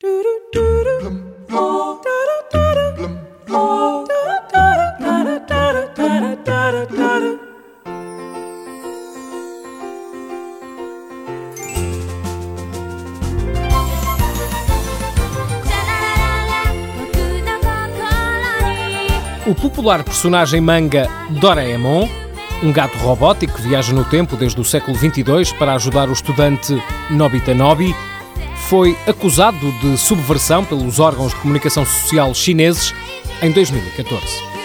O popular personagem manga Doraemon, um gato robótico que viaja no tempo desde o século 22 para ajudar o estudante Nobita Nobi, foi acusado de subversão pelos órgãos de comunicação social chineses em 2014.